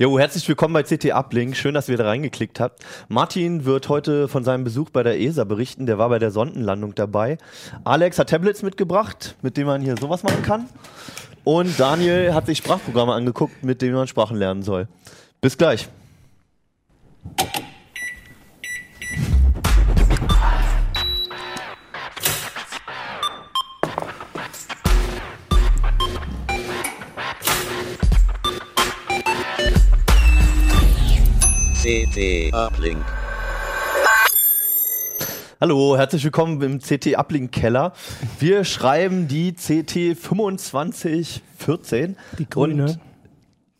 Jo, herzlich willkommen bei CT Uplink. Schön, dass ihr da reingeklickt habt. Martin wird heute von seinem Besuch bei der ESA berichten. Der war bei der Sondenlandung dabei. Alex hat Tablets mitgebracht, mit denen man hier sowas machen kann. Und Daniel hat sich Sprachprogramme angeguckt, mit denen man Sprachen lernen soll. Bis gleich. CT Uplink. Hallo, herzlich willkommen im CT Uplink Keller. Wir schreiben die CT 2514. Die grüne.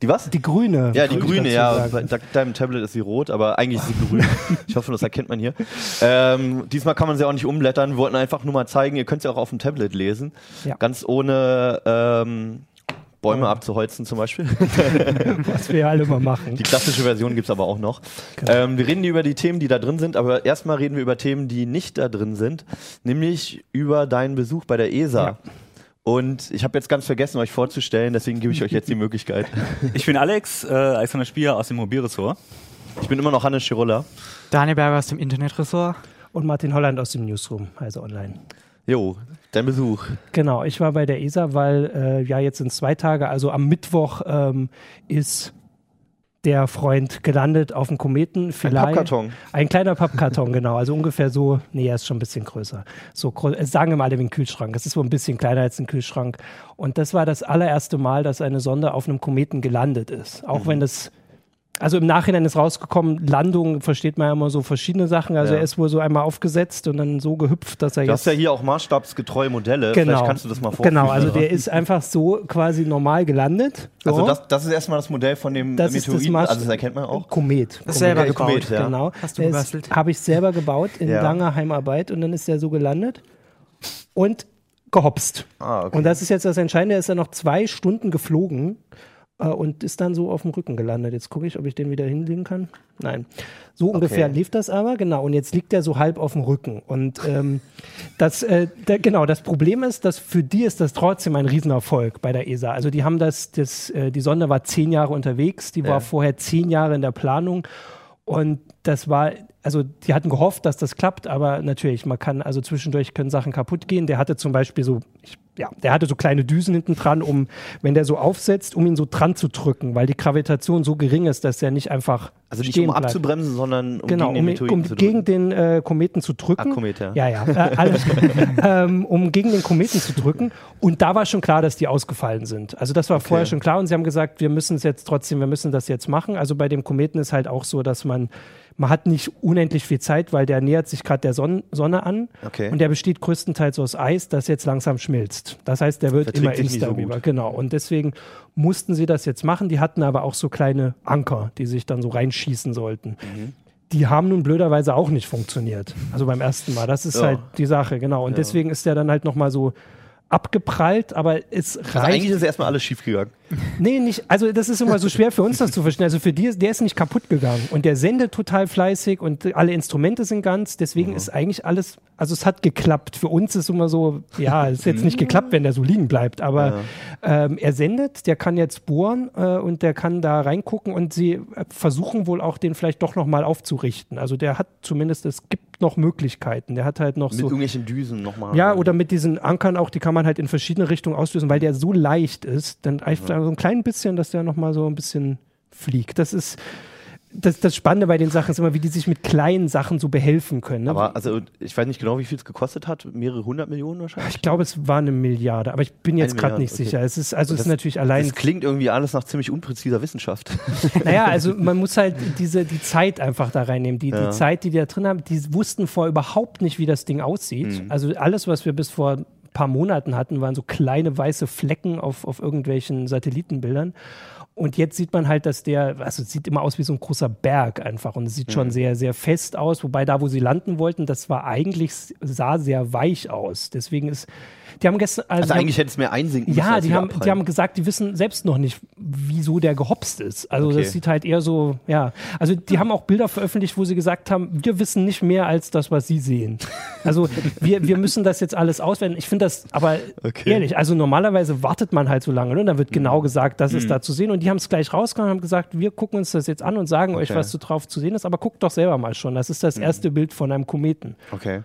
Die was? Die grüne. Ja, die grüne, ja. Sagen. Bei deinem Tablet ist sie rot, aber eigentlich ist sie grün. ich hoffe, das erkennt man hier. Ähm, diesmal kann man sie auch nicht umblättern. Wir wollten einfach nur mal zeigen, ihr könnt sie auch auf dem Tablet lesen. Ja. Ganz ohne ähm, Bäume Ja. abzuholzen zum Beispiel. Was wir ja alle mal machen. Die klassische Version gibt's aber auch noch. Genau. Ähm, wir reden über die Themen, die da drin sind, aber erstmal reden wir über Themen, die nicht da drin sind, nämlich über deinen Besuch bei der ESA. Ja. Und ich habe jetzt ganz vergessen, euch vorzustellen, deswegen gebe ich euch jetzt die Möglichkeit. Ich bin Alex, äh, Alexander Spier aus dem Mobilressort. Ich bin immer noch Hannes Schirulla. Daniel Berger aus dem Internetressort. Und Martin Holland aus dem Newsroom, also online. Jo, dein Besuch. Genau, ich war bei der ESA, weil äh, ja jetzt sind zwei Tage, also am Mittwoch ähm, ist der Freund gelandet auf dem Kometen. Ein Vielleicht Pappkarton. Ein kleiner Pappkarton, genau. Also ungefähr so, nee, er ist schon ein bisschen größer. So, äh, sagen wir mal wie ein Kühlschrank. Es ist wohl ein bisschen kleiner als ein Kühlschrank. Und das war das allererste Mal, dass eine Sonde auf einem Kometen gelandet ist. Auch Mhm. wenn das, also im Nachhinein ist rausgekommen, Landung versteht man ja immer so verschiedene Sachen. Also Ja. er ist wohl so einmal aufgesetzt und dann so gehüpft, dass er Du jetzt. hast ja hier auch maßstabsgetreue Modelle. Genau. Vielleicht kannst du das mal vorführen. Genau, also der ist einfach so quasi normal gelandet. So. Also das, das ist erstmal das Modell von dem Das ist das Meteoriten. Maß- also das erkennt man auch. Komet. Das selber Ja, gebaut. Komet, ja. Genau. Hast du Das gebastelt? Habe ich selber gebaut in Ja. langer Heimarbeit und dann ist er so gelandet und gehopst. Ah, okay. Und das ist jetzt das Entscheidende, er ist dann noch zwei Stunden geflogen und ist dann so auf dem Rücken gelandet. Jetzt gucke ich, ob ich den wieder hinlegen kann. Nein. So ungefähr lief das aber, genau. Und jetzt liegt er so halb auf dem Rücken. Und ähm, das, äh, der, genau, das Problem ist, dass für die ist das trotzdem ein Riesenerfolg bei der ESA. Also die haben das, das äh, die Sonde war zehn Jahre unterwegs, die Ja. war vorher zehn Jahre in der Planung. Und das war, also die hatten gehofft, dass das klappt, aber natürlich, man kann, also zwischendurch können Sachen kaputt gehen. Der hatte zum Beispiel so, ich, ja, der hatte so kleine Düsen hinten dran, um, wenn der so aufsetzt, um ihn so dran zu drücken, weil die Gravitation so gering ist, dass er nicht einfach Also nicht um bleibt. abzubremsen, sondern um Genau, gegen den um, um gegen den äh, Kometen zu drücken. Ah, Komet, ja. Ja, ja, äh, alles ähm, um gegen den Kometen zu drücken. Und da war schon klar, dass die ausgefallen sind. Also das war vorher schon klar und sie haben gesagt, wir müssen es jetzt trotzdem, wir müssen das jetzt machen. Also bei dem Kometen ist halt auch so, dass man, man hat nicht unendlich viel Zeit, weil der nähert sich gerade der Sonn Sonne an Okay. und der besteht größtenteils aus Eis, das jetzt langsam schmilzt. Das heißt, der wird immer so instabiler. gut. genau. Und deswegen mussten sie das jetzt machen. Die hatten aber auch so kleine Anker, die sich dann so reinschießen sollten Mhm. die haben nun blöderweise auch nicht funktioniert. Also beim ersten Mal. Das ist Ja. halt die Sache, genau. Und deswegen ist der dann halt nochmal so abgeprallt, aber es Also reicht. eigentlich ist erstmal alles schief gegangen. nee, nicht, also das ist immer so schwer für uns das zu verstehen. Also für die, ist- der ist nicht kaputt gegangen und der sendet total fleißig und alle Instrumente sind ganz, deswegen ist eigentlich alles, also es hat geklappt. Für uns ist immer so, ja, es ist jetzt nicht geklappt, wenn der so liegen bleibt, aber ähm, er sendet, der kann jetzt bohren äh, und der kann da reingucken und sie äh, versuchen wohl auch den vielleicht doch nochmal aufzurichten. Also der hat zumindest, es gibt noch Möglichkeiten. Der hat halt noch Mit so. irgendwelchen Düsen nochmal. Ja, oder mit diesen Ankern auch, die kann man halt in verschiedene Richtungen auslösen, weil der so leicht ist, dann einfach so ein klein bisschen, dass der nochmal so ein bisschen fliegt. Das ist das, das Spannende bei den Sachen ist immer, wie die sich mit kleinen Sachen so behelfen können. Ne? Aber also ich weiß nicht genau, wie viel es gekostet hat. Mehrere hundert Millionen wahrscheinlich. ich glaube, es war eine Milliarde, aber ich bin jetzt gerade nicht okay. sicher. Es ist also es Das- ist natürlich allein. Das klingt irgendwie alles nach ziemlich unpräziser Wissenschaft. Naja, also man muss halt diese, die Zeit einfach da reinnehmen. Die, Ja. die Zeit, die die da drin haben, die wussten vorher überhaupt nicht, wie das Ding aussieht. Mhm. Also alles, was wir bis vor paar Monaten hatten, waren so kleine weiße Flecken auf, auf irgendwelchen Satellitenbildern. Und jetzt sieht man halt, dass der, also es sieht immer aus wie so ein großer Berg einfach und es sieht Mhm. schon sehr, sehr fest aus. Wobei da, wo sie landen wollten, das war eigentlich, sah sehr weich aus. Deswegen ist, die haben gestern, Also haben- eigentlich hätte es mehr einsinken müssen. ja, die haben, die haben gesagt, die wissen selbst noch nicht, wieso der gehopst ist. Also Okay. das sieht halt eher so, ja. Also die haben auch Bilder veröffentlicht, wo sie gesagt haben, wir wissen nicht mehr als das, was sie sehen. Also wir, wir müssen das jetzt alles auswerten. Ich finde das aber Okay. Mhm. ehrlich, also normalerweise wartet man halt so lange, ne? Dann wird genau gesagt, das ist da zu sehen. Und die haben es gleich rausgehauen, haben gesagt, wir gucken uns das jetzt an und sagen euch, Okay. was so drauf zu sehen ist, aber guckt doch selber mal schon. Das ist das Mhm. erste Bild von einem Kometen. Okay.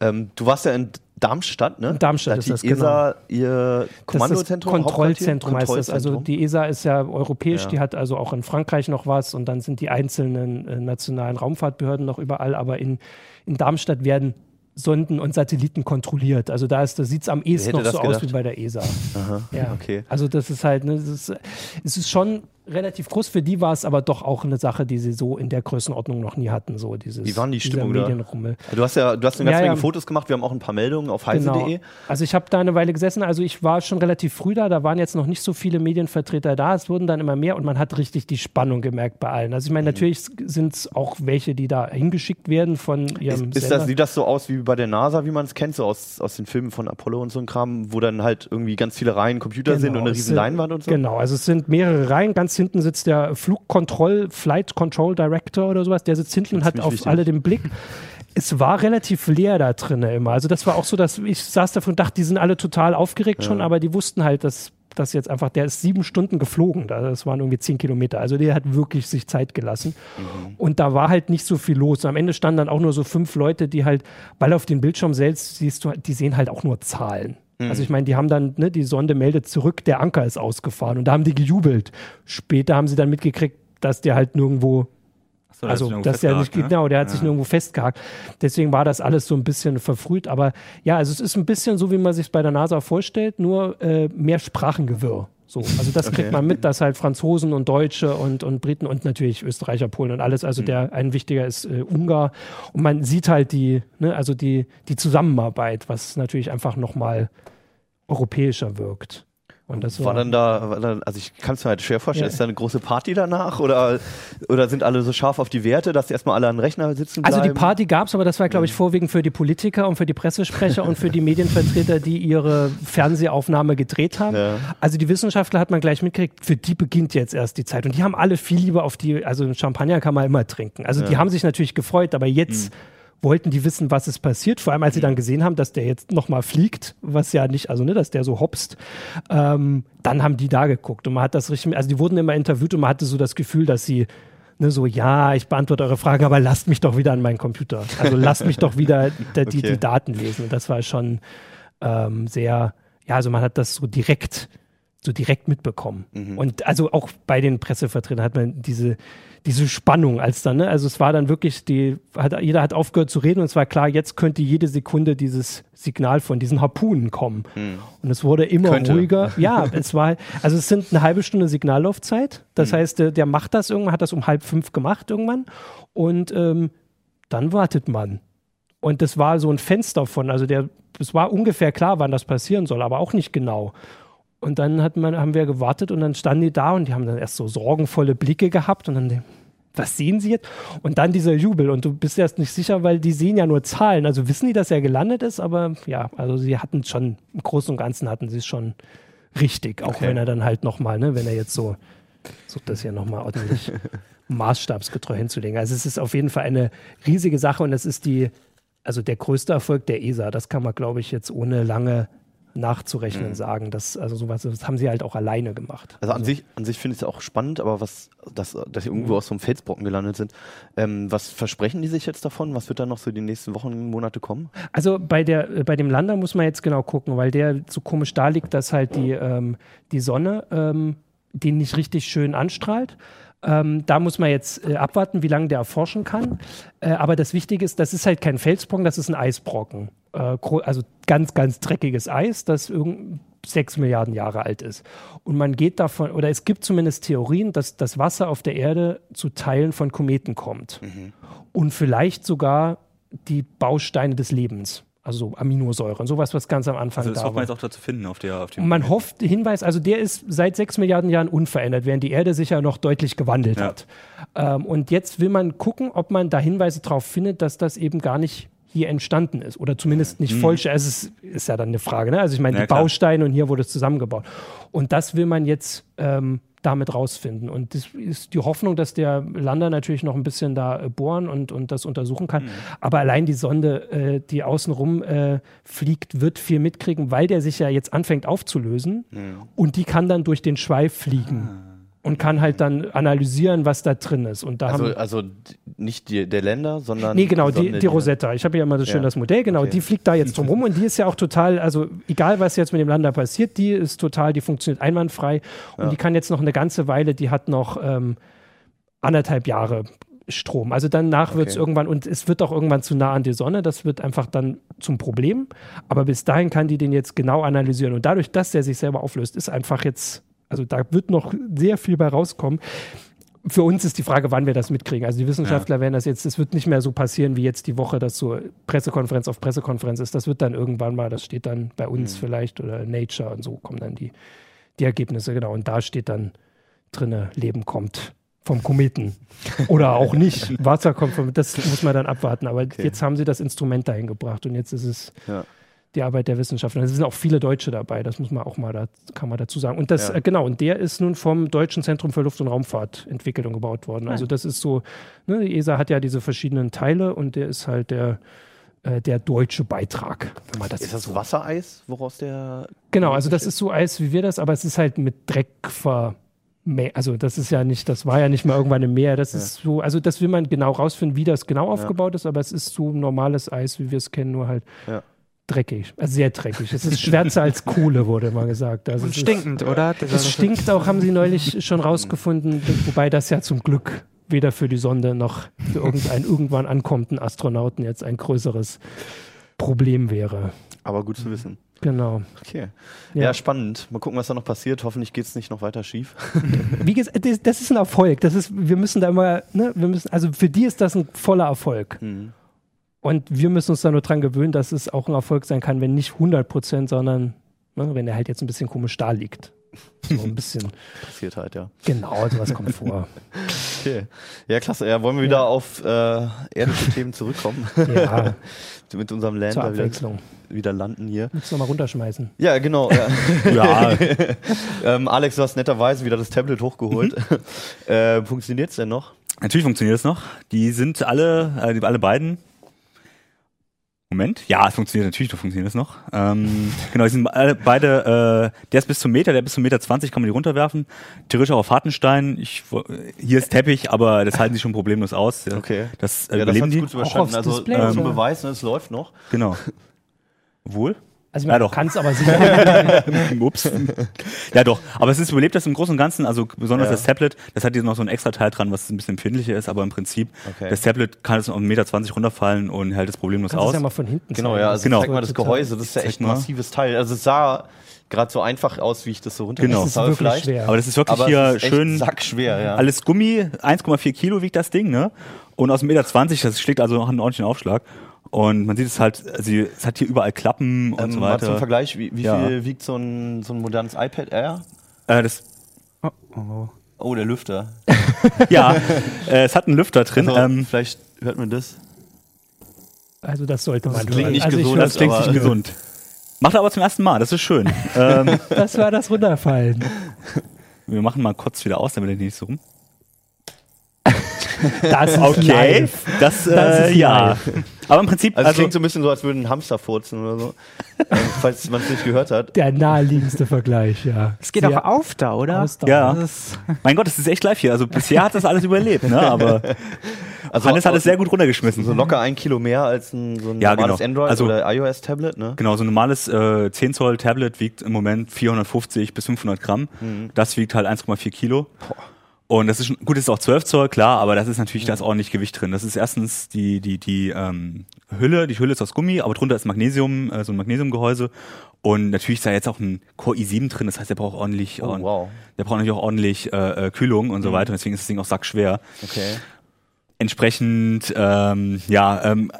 Ähm, du warst ja in Darmstadt, ne? In Darmstadt da ist die das, genau. ESA ihr Kommandozentrum, Das ist Kontrollzentrum heißt das. Also die ESA ist ja europäisch, Ja. die hat also auch in Frankreich noch was und dann sind die einzelnen äh, nationalen Raumfahrtbehörden noch überall, aber in, in Darmstadt werden Sonden und Satelliten kontrolliert. Also da ist, da sieht es am ehesten noch so aus gedacht? wie bei der ESA. Aha, Ja. okay. Also das ist halt, ne, das ist, es ist schon relativ groß. Für die war es aber doch auch eine Sache, die sie so in der Größenordnung noch nie hatten. So dieses, Wie waren die Stimmung da? Medienrummel. Du hast ja, du hast eine ganze Ja, Menge ja. Fotos gemacht. Wir haben auch ein paar Meldungen auf Genau. heise.de. Also ich habe da eine Weile gesessen, also ich war schon relativ früh da, da waren jetzt noch nicht so viele Medienvertreter da, es wurden dann immer mehr und man hat richtig die Spannung gemerkt bei allen. Also ich Mhm. meine, natürlich sind es auch welche, die da hingeschickt werden von ihrem Ist, ist das, sieht das so aus wie bei der NASA, wie man es kennt, so aus, aus den Filmen von Apollo und so ein Kram, wo dann halt irgendwie ganz viele Reihen Computer sind und eine es riesen sind- Leinwand und so? Genau, also es sind mehrere Reihen. Ganz hinten sitzt der Flugkontroll, Flight Control Director oder sowas. Der sitzt hinten und hat auf wichtig. alle den Blick. Es war relativ leer da drinnen immer. Also das war auch so, dass ich saß davon und dachte, die sind alle total aufgeregt schon, aber die wussten halt, dass das jetzt einfach, der ist sieben Stunden geflogen. Da- Das waren irgendwie zehn Kilometer. Also der hat wirklich sich Zeit gelassen. Und da war halt nicht so viel los. Am Ende standen dann auch nur so fünf Leute, die halt, weil auf den Bildschirm selbst siehst du, halt, die sehen halt auch nur Zahlen. Also ich meine, die haben dann, ne, die Sonde meldet zurück, der Anker ist ausgefahren und da haben die gejubelt. Später haben sie dann mitgekriegt, dass der halt nirgendwo So, also, das dass der nicht, ne? genau, der hat sich nirgendwo festgehakt. Deswegen war das alles so ein bisschen verfrüht. Aber ja, also es ist ein bisschen so, wie man sich bei der NASA vorstellt, nur äh, mehr Sprachengewirr. So, also das kriegt man mit, dass halt Franzosen und Deutsche und, und Briten und natürlich Österreicher, Polen und alles, also der ein wichtiger ist äh, Ungar. Und man sieht halt die, ne, also die, die Zusammenarbeit, was natürlich einfach nochmal europäischer wirkt. Und das War dann da, war dann, also ich kann es mir halt schwer vorstellen, Ja. ist da eine große Party danach oder, oder sind alle so scharf auf die Werte, dass erstmal alle an den Rechner sitzen bleiben? Also die Party gab es, aber das war, glaube ich, vorwiegend für die Politiker und für die Pressesprecher und für die Medienvertreter, die ihre Fernsehaufnahme gedreht haben. Ja. Also die Wissenschaftler hat man gleich mitgekriegt, für die beginnt jetzt erst die Zeit. Und die haben alle viel lieber auf die, also Champagner kann man immer trinken. Also die haben sich natürlich gefreut, aber jetzt wollten die wissen, was ist passiert. Vor allem, als sie dann gesehen haben, dass der jetzt nochmal fliegt, was ja nicht, also ne, dass der so hopst. Ähm, dann haben die da geguckt und man hat das richtig, also die wurden immer interviewt und man hatte so das Gefühl, dass sie ne, so, ja, ich beantworte eure Fragen, aber lasst mich doch wieder an meinen Computer. Also lasst mich doch wieder da, die, Okay. die Daten lesen. Und das war schon ähm, sehr, ja, also man hat das so direkt, so direkt mitbekommen. Und also auch bei den Pressevertretern hat man diese, diese Spannung als dann, ne? Also es war dann wirklich, die, hat, jeder hat aufgehört zu reden und es war klar, jetzt könnte jede Sekunde dieses Signal von diesen Harpunen kommen. Und es wurde immer Könnte. ruhiger. Ja, es war, also es sind eine halbe Stunde Signallaufzeit. Das heißt, der, der macht das irgendwann, hat das um halb fünf gemacht irgendwann. Und ähm, dann wartet man. Und das war so ein Fenster von, also der, es war ungefähr klar, wann das passieren soll, aber auch nicht genau. Und dann hat man, haben wir gewartet und dann standen die da und die haben dann erst so sorgenvolle Blicke gehabt und dann, was sehen sie jetzt? Und dann dieser Jubel und du bist erst nicht sicher, weil die sehen ja nur Zahlen. Also wissen die, dass er gelandet ist, aber ja, also sie hatten schon, im Großen und Ganzen hatten sie es schon richtig, auch Okay. wenn er dann halt nochmal, ne, wenn er jetzt so, sucht das hier nochmal ordentlich maßstabsgetreu hinzulegen. Also es ist auf jeden Fall eine riesige Sache und es ist die, also der größte Erfolg der ESA. Das kann man, glaube ich, jetzt ohne lange nachzurechnen Mhm. sagen. Das, also sowas, das haben sie halt auch alleine gemacht. Also an sich, an sich finde ich es auch spannend, aber was, dass, dass sie Mhm. irgendwo aus so einem Felsbrocken gelandet sind. Ähm, was versprechen die sich jetzt davon? Was wird dann noch so die nächsten Wochen, Monate kommen? Also bei, der, äh, bei dem Lander muss man jetzt genau gucken, weil der so komisch da liegt, dass halt die, ähm, die Sonne ähm, den nicht richtig schön anstrahlt. Ähm, da muss man jetzt äh, abwarten, wie lange der erforschen kann. Äh, aber das Wichtige ist, das ist halt kein Felsbrocken, das ist ein Eisbrocken. Äh, also ganz, ganz dreckiges Eis, das irgend sechs Milliarden Jahre alt ist. Und man geht davon, oder es gibt zumindest Theorien, dass das Wasser auf der Erde zu Teilen von Kometen kommt. Und vielleicht sogar die Bausteine des Lebens. Also so Aminosäuren, sowas, was ganz am Anfang Also das da hofft man jetzt auch da zu finden auf der auf dem man hofft, Hinweis, also der ist seit sechs Milliarden Jahren unverändert, während die Erde sich ja noch deutlich gewandelt Ja. hat. Ähm, und jetzt will man gucken, ob man da Hinweise darauf findet, dass das eben gar nicht hier entstanden ist oder zumindest nicht vollständig. Also es ist, ist ja dann eine Frage. Ne? Also ich meine, Mhm. Ja, die klar. Bausteine und hier wurde es zusammengebaut. Und das will man jetzt ähm, damit rausfinden. Und das ist die Hoffnung, dass der Lander natürlich noch ein bisschen da äh, bohren und, und das untersuchen Mhm. kann. Aber allein die Sonde, äh, die außenrum äh, fliegt, wird viel mitkriegen, weil der sich ja jetzt anfängt aufzulösen. Und die kann dann durch den Schweif fliegen. Und kann halt dann analysieren, was da drin ist. Und da Also, haben also nicht die, der Länder, sondern. Nee, genau, die, die Rosetta. Ich habe ja immer so schön Ja. das Modell, genau, Okay. die fliegt da jetzt drum rum und die ist ja auch total, also egal was jetzt mit dem Lander passiert, die ist total, die funktioniert einwandfrei und Ja. die kann jetzt noch eine ganze Weile, die hat noch ähm, anderthalb Jahre Strom. Also danach wird es irgendwann, und es wird auch irgendwann zu nah an die Sonne, das wird einfach dann zum Problem. Aber bis dahin kann die den jetzt genau analysieren. Und dadurch, dass der sich selber auflöst, ist einfach jetzt, also da wird noch sehr viel bei rauskommen. Für uns ist die Frage, wann wir das mitkriegen. Also die Wissenschaftler werden das jetzt, es wird nicht mehr so passieren wie jetzt die Woche, dass so Pressekonferenz auf Pressekonferenz ist. Das wird dann irgendwann mal, das steht dann bei uns vielleicht oder Nature und so kommen dann die, die Ergebnisse, genau. Und da steht dann drinne, Leben kommt vom Kometen. Oder auch nicht. Wasser kommt vom, das muss man dann abwarten. Aber jetzt haben sie das Instrument dahin gebracht und jetzt ist es Ja. Die Arbeit der Wissenschaftler. Es sind auch viele Deutsche dabei, das muss man auch mal, da, kann man dazu sagen. Und das, Ja. äh, genau, und der ist nun vom Deutschen Zentrum für Luft- und Raumfahrt entwickelt und gebaut worden. Also das ist so, ne, die ESA hat ja diese verschiedenen Teile und der ist halt der, äh, der deutsche Beitrag. Wenn man das Ist das Wassereis, woraus der. Genau, also das ist so Eis wie wir das, aber es ist halt mit Dreck ver. Also das ist ja nicht, das war ja nicht mal irgendwann im Meer. Das ist so, also das will man genau rausfinden, wie das genau aufgebaut ist, aber es ist so normales Eis, wie wir es kennen, nur halt Ja. Dreckig, also sehr dreckig. Es ist schwärzer als Kohle, wurde immer gesagt. Also Und es ist- stinkend, oder? Das Es stinkt auch, haben sie neulich schon rausgefunden, wobei das ja zum Glück weder für die Sonde noch für irgendeinen irgendwann ankommenden Astronauten jetzt ein größeres Problem wäre. Aber gut zu wissen. Genau. Okay. Ja. Ja, spannend. Mal gucken, was da noch passiert. Hoffentlich geht es nicht noch weiter schief. Wie gesagt, das, das ist ein Erfolg. Das ist, wir müssen da immer, ne, wir müssen, also für die ist das ein voller Erfolg. Mhm. Und wir müssen uns da nur dran gewöhnen, dass es auch ein Erfolg sein kann, wenn nicht 100 Prozent, sondern ne, wenn er halt jetzt ein bisschen komisch da liegt. So ein bisschen. Passiert halt, ja. genau, sowas kommt vor. Okay. Ja, klasse. Ja, wollen wir wieder auf äh, irdische Themen zurückkommen? Ja, Mit unserem zur Lander wieder, Abwechslung. wieder landen hier. Willst du nochmal runterschmeißen? Ja, genau. Ja. Ja, ähm, Alex, du hast netterweise wieder das Tablet hochgeholt. äh, Funktioniert's denn noch? natürlich funktioniert es noch. Die sind alle, äh, die- alle beiden. Moment, ja, es funktioniert natürlich, da funktioniert es noch. Ähm, genau, die sind alle, beide, äh, der ist bis zum Meter, der bis zum Meter 20 kann man die runterwerfen. Theoretisch auch auf Hartenstein. Ich, hier ist Teppich, aber das halten sie schon problemlos aus. Ja, Okay. Das äh, Ja, das die. gut überstanden. aufs Also Display, äh, zum? Beweis, ne, es läuft noch. Genau. Wohl? Also Ja, man doch. kann es aber sicher. Ups. ja, doch. Aber es ist überlebt das im Großen und Ganzen. Also besonders Ja. das Tablet, das hat hier noch so ein extra Teil dran, was ein bisschen empfindlicher ist. Aber im Prinzip, Okay. das Tablet kann es auf 1,20 Meter runterfallen und hält das problemlos Kannst aus. es ja mal von hinten Genau, zeigen. ja. Also Genau. zeig mal das Gehäuse. Das ist ja echt ein massives Teil. Also es sah gerade so einfach aus, wie ich das so Genau. runtergeschrieben Das ist habe vielleicht. schwer. aber das ist wirklich Aber hier es ist schön sackschwer, ja. alles Gummi, 1,4 Kilo wiegt das Ding, ne? Und aus 1,20 Meter, das schlägt also noch einen ordentlichen Aufschlag. Und man sieht es halt, also es hat hier überall Klappen und ähm, so mal zum weiter. Vergleich, wie, wie Ja. viel wiegt so ein, so ein modernes iPad Air? Äh, das, oh, oh. Oh, der Lüfter. Ja, äh, es hat einen Lüfter drin. Also, ähm, vielleicht hört man das. Also das sollte man klingt hören. nicht also ich gesund, das klingt aber- nicht gesund. Macht er aber zum ersten Mal, das ist schön. ähm, Das war das Runterfallen. wir machen mal kurz wieder aus, damit er nicht so rum. Das ist Okay, live. das, äh, Das ist ja. live. Aber im Prinzip, Also, es also, klingt so ein bisschen so, als würde ein Hamster furzen oder so. ähm, falls man es nicht gehört hat. Der naheliegendste Vergleich, ja. Es geht auch auf da, oder? Ausdauer. Ja. Mein Gott, das ist echt live hier. Also bisher hat das alles überlebt, ne? Aber Also Hannes hat es sehr gut runtergeschmissen. So locker ein Kilo mehr als ein, so ein Ja, normales genau. Android Also- oder iOS-Tablet, ne? Genau, so ein normales äh, 10 Zoll Tablet wiegt im Moment 450 bis 500 Gramm. Mhm. Das wiegt halt 1,4 Kilo. Und das ist schon, gut, das ist auch 12 Zoll, klar, aber das ist natürlich, da ist ordentlich Gewicht drin. Das ist erstens die, die, die ähm, Hülle, die Hülle ist aus Gummi, aber drunter ist Magnesium, äh, so ein Magnesiumgehäuse. Und natürlich ist da jetzt auch ein Core i7 drin, das heißt, der braucht ordentlich, Oh, wow. der braucht natürlich auch ordentlich äh, äh, Kühlung und so weiter. Und deswegen ist das Ding auch sackschwer. Okay. Entsprechend, ähm, ja, ähm,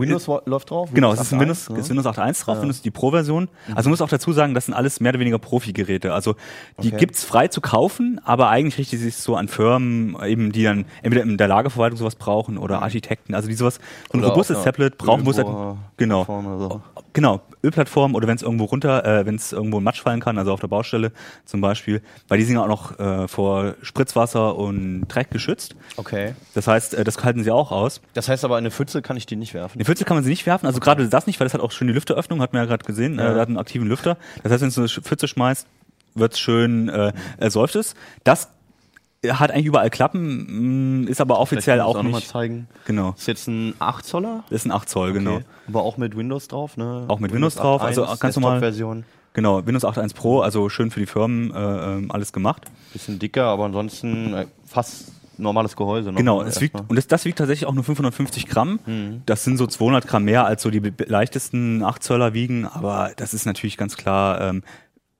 Windows läuft drauf? Genau, es ist ein 8.1, Windows, ne? ist Windows 8.1 drauf, Ja. Windows die Pro-Version. Also man muss auch dazu sagen, das sind alles mehr oder weniger Profi-Geräte. Also die Okay. gibt's frei zu kaufen, aber eigentlich richtet sich so an Firmen, eben die dann entweder in der Lagerverwaltung sowas brauchen oder Architekten, also die sowas, so ein Oder robustes auf einer Tablet brauchen muss. Ölbohr- Genau. So. Genau, Ölplattform oder wenn es irgendwo runter, äh, wenn es irgendwo in Matsch fallen kann, also auf der Baustelle zum Beispiel, weil die sind ja auch noch äh, vor Spritzwasser und Dreck geschützt. Okay. Das heißt, äh, das halten sie auch aus. Das heißt aber, in eine Pfütze kann ich die nicht werfen. Pfütze kann man sie nicht werfen, also gerade das nicht, weil das hat auch schön die Lüfteröffnung, hat man ja gerade gesehen, Ja. äh, hat einen aktiven Lüfter. Das heißt, wenn du eine Pfütze schmeißt, wird's schön, äh, äh, säuft es. Das hat eigentlich überall Klappen, mh, ist aber offiziell auch du noch mal nicht. zeigen. Genau. Ist jetzt ein 8 Zoller? Das ist ein 8 Zoll, genau. Okay. Aber auch mit Windows drauf, ne? Auch mit Windows drauf, also ganz normal- Version. Genau, Windows 8.1 Pro, also schön für die Firmen äh, ähm, alles gemacht. Bisschen dicker, aber ansonsten äh, fast normales Gehäuse. Genau, ne, es wiegt, und das, das wiegt tatsächlich auch nur 550 Gramm. Das sind so 200 Gramm mehr, als so die leichtesten 8 Zöller wiegen, aber das ist natürlich ganz klar ähm,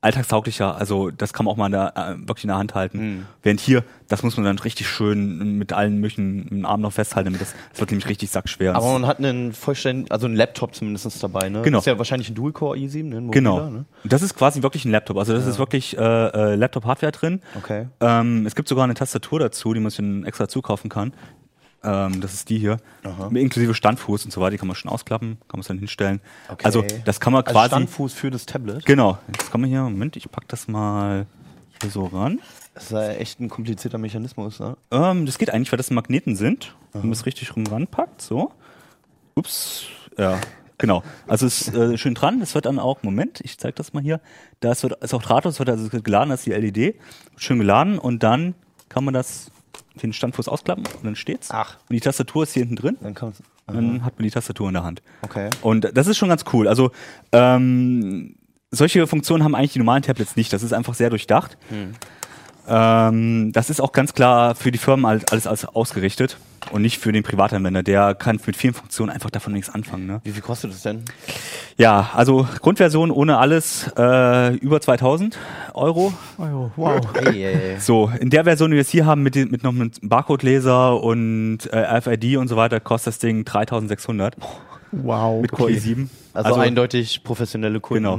alltagstauglicher. Also das kann man auch mal in der, äh, wirklich in der Hand halten. Während hier, das muss man dann richtig schön mit allen möglichen im Arm noch festhalten, damit das, das wird nämlich richtig sackschwer. Aber man hat einen vollständigen, also einen Laptop zumindest dabei, ne? Genau. Ist ja wahrscheinlich ein Dual-Core i7, ne? Ein Genau. Ne? Das ist quasi wirklich ein Laptop. Also das ist wirklich äh, äh, Laptop-Hardware drin. Okay. Ähm, es gibt sogar eine Tastatur dazu, die man sich extra zukaufen kann. Ähm, das ist die hier. Inklusive Standfuß und so weiter. Die kann man schon ausklappen, kann man es dann hinstellen. Okay. Also das kann man Also quasi. Standfuß für das Tablet. genau. Jetzt kann man hier, Moment, ich pack das mal hier so ran. Das ist ja echt ein komplizierter Mechanismus, ne? Ähm, das geht eigentlich, weil das Magneten sind. Wenn man es richtig rum ranpackt, so. Ups, ja, genau. Also es ist äh, schön dran. Das wird dann auch, Moment, ich zeige das mal hier. Das wird, ist auch drahtlos, wird also geladen, das ist die LED. Schön geladen und dann kann man das, den Standfuß ausklappen und dann steht's. Ach. Und die Tastatur ist hier hinten drin. Dann kommt's. Und dann hat man die Tastatur in der Hand. Okay. Und das ist schon ganz cool. Also ähm, solche Funktionen haben eigentlich die normalen Tablets nicht. Das ist einfach sehr durchdacht. Ähm, das ist auch ganz klar für die Firmen alles, alles, alles ausgerichtet und nicht für den Privatanwender. Der kann mit vielen Funktionen einfach davon nichts anfangen. Ne? Wie viel kostet das denn? Ja, also Grundversion ohne alles äh, über 2000 Euro. Oh, wow. So, in der Version, die wir jetzt hier haben, mit, den- mit noch einem Barcode-Leser und äh, RFID und so weiter, kostet das Ding 3600 Wow. mit Core i7. Also, eindeutig professionelle Kunden. Genau.